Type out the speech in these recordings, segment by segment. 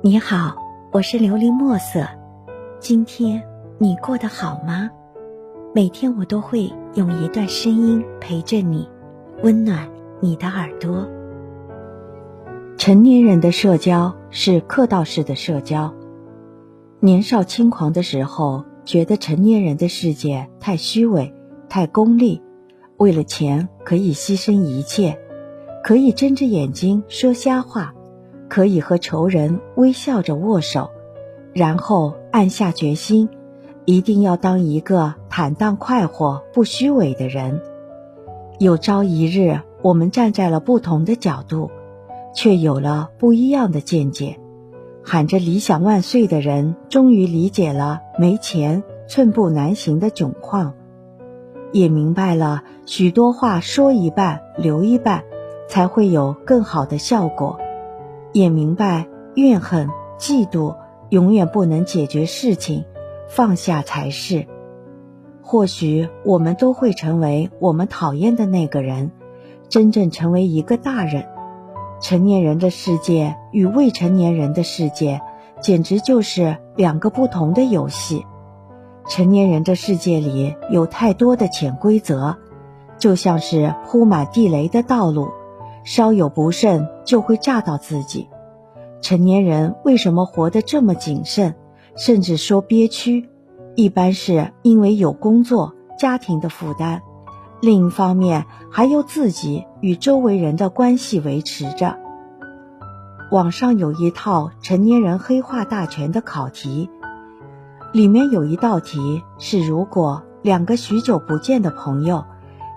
你好，我是琉璃墨色。今天你过得好吗？每天我都会用一段声音陪着你，温暖你的耳朵。成年人的社交是客套式的社交。年少轻狂的时候，觉得成年人的世界太虚伪、太功利，为了钱可以牺牲一切，可以睁着眼睛说瞎话。可以和仇人微笑着握手，然后暗下决心，一定要当一个坦荡快活、不虚伪的人。有朝一日，我们站在了不同的角度，却有了不一样的见解。喊着理想万岁的人，终于理解了没钱寸步难行的窘况，也明白了许多话说一半留一半，才会有更好的效果。也明白怨恨、嫉妒永远不能解决事情，放下才是。或许我们都会成为我们讨厌的那个人，真正成为一个大人。成年人的世界与未成年人的世界，简直就是两个不同的游戏。成年人的世界里有太多的潜规则，就像是铺满地雷的道路。稍有不慎就会炸到自己。成年人为什么活得这么谨慎，甚至说憋屈？一般是因为有工作、家庭的负担，另一方面还有自己与周围人的关系维持着。网上有一套成年人黑化大全的考题，里面有一道题是：如果两个许久不见的朋友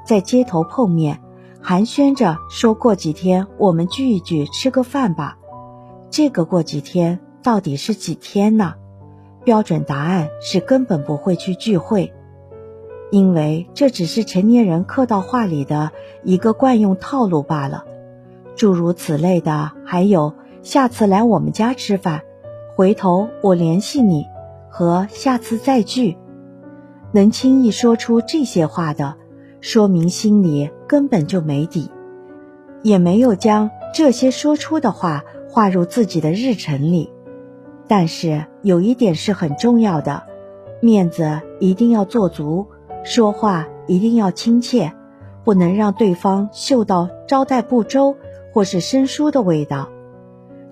在街头碰面。寒暄着说过几天我们聚一聚吃个饭吧，这个过几天到底是几天呢？标准答案是根本不会去聚会，因为这只是成年人客套话里的一个惯用套路罢了。诸如此类的还有下次来我们家吃饭，回头我联系你和下次再聚，能轻易说出这些话的。说明心里根本就没底，也没有将这些说出的话划入自己的日程里。但是有一点是很重要的，面子一定要做足，说话一定要亲切，不能让对方嗅到招待不周或是生疏的味道。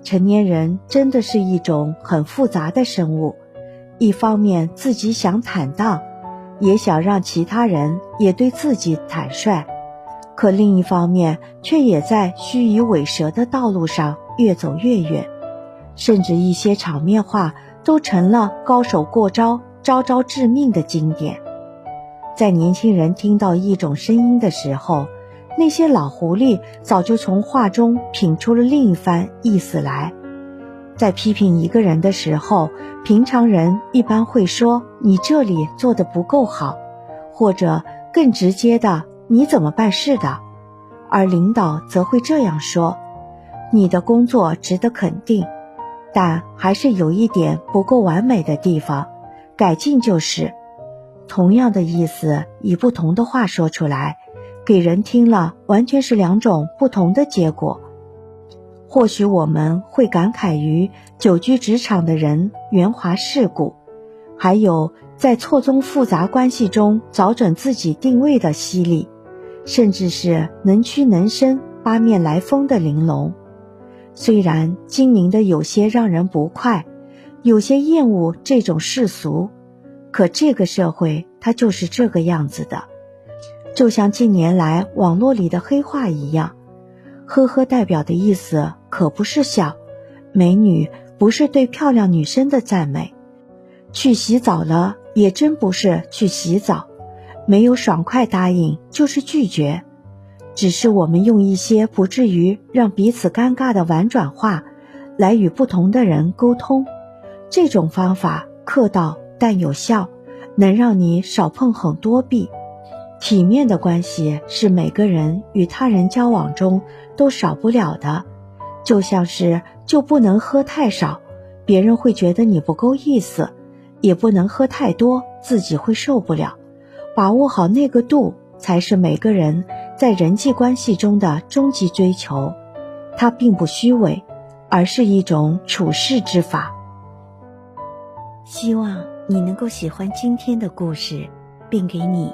成年人真的是一种很复杂的生物，一方面自己想坦荡。也想让其他人也对自己坦率，可另一方面却也在虚与委蛇的道路上越走越远，甚至一些场面话都成了高手过招、招招致命的经典。在年轻人听到一种声音的时候，那些老狐狸早就从话中品出了另一番意思来。在批评一个人的时候，平常人一般会说：“你这里做的不够好”，或者更直接的“你怎么办事的”，而领导则会这样说：“你的工作值得肯定，但还是有一点不够完美的地方，改进就是。”同样的意思，以不同的话说出来，给人听了完全是两种不同的结果。或许我们会感慨于久居职场的人圆滑世故，还有在错综复杂关系中找准自己定位的犀利，甚至是能屈能伸、八面来风的玲珑。虽然精明的有些让人不快，有些厌恶这种世俗，可这个社会它就是这个样子的，就像近年来网络里的黑话一样。呵呵，代表的意思可不是笑，美女不是对漂亮女生的赞美。去洗澡了，也真不是去洗澡，没有爽快答应就是拒绝，只是我们用一些不至于让彼此尴尬的婉转话，来与不同的人沟通。这种方法客套但有效，能让你少碰很多壁。体面的关系是每个人与他人交往中都少不了的，就像是就不能喝太少，别人会觉得你不够意思；也不能喝太多，自己会受不了。把握好那个度，才是每个人在人际关系中的终极追求。它并不虚伪，而是一种处世之法。希望你能够喜欢今天的故事，并给你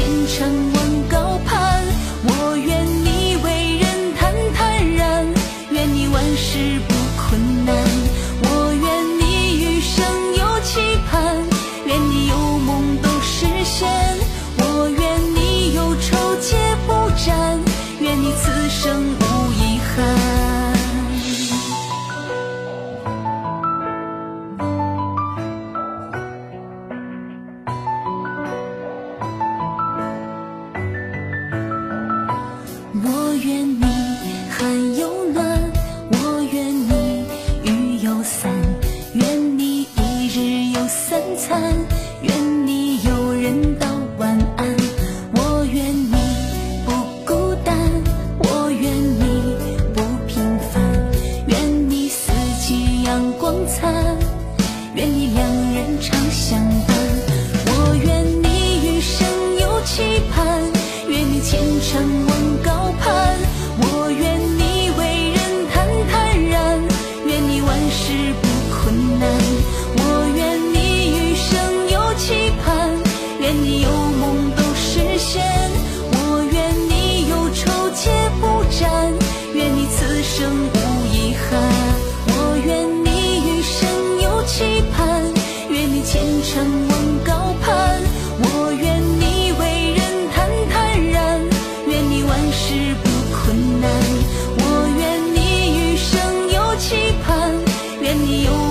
前程千山万高。不困难，我愿你余生有期盼。愿你有。